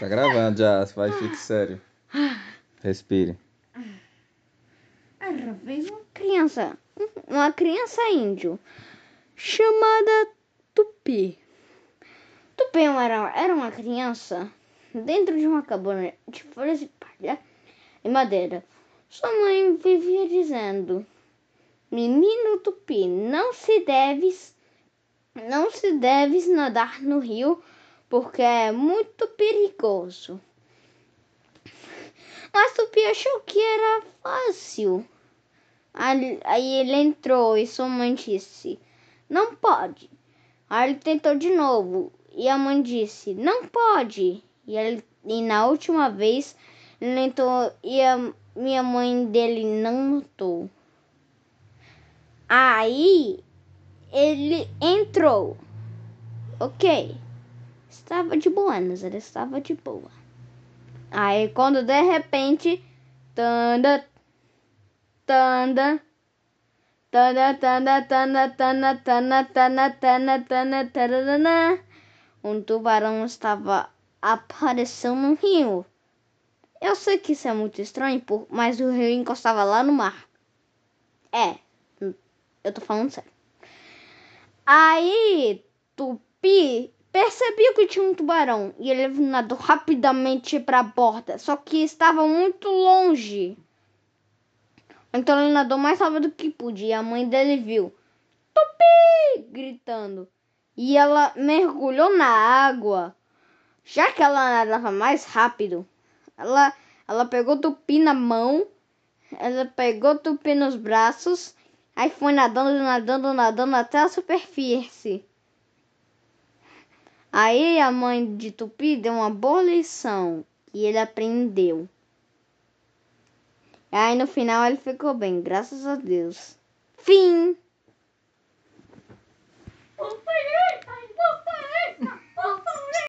Tá gravando já, vai, fique sério. Respire. Era vez uma criança, uma criança índio, chamada Tupi. Tupi era, era uma criança dentro de uma cabana de folhas de palha e madeira. Sua mãe vivia dizendo: Menino Tupi, não se deves, não se deves nadar no rio porque é muito perigoso. Mas Tupi achou que era fácil. Aí ele entrou e sua mãe disse: Não pode. Aí ele tentou de novo e a mãe disse: Não pode. E, ele, e na última vez ele tentou e a minha mãe dele não notou. Aí ele entrou. Ok. Estava de boanas, ele estava de boa. Aí quando de repente. Tanda, tanda. Tanda, tanda, tanda, tanda, tanda, tanda, tanda, tanda, tanda, Um tubarão estava aparecendo no rio. Eu sei que isso é muito estranho, mas o rio encostava lá no mar. É, eu tô falando sério. Aí, Tupi percebeu que tinha um tubarão e ele nadou rapidamente para a borda, só que estava muito longe. Então ele nadou mais rápido que podia. A mãe dele viu. Tupi! gritando. E ela mergulhou na água. Já que ela nadava mais rápido, ela, ela pegou Tupi na mão, ela pegou Tupi nos braços, aí foi nadando, nadando, nadando até a superfície. Aí a mãe de Tupi deu uma boa lição e ele aprendeu. Aí no final ele ficou bem, graças a Deus. Fim!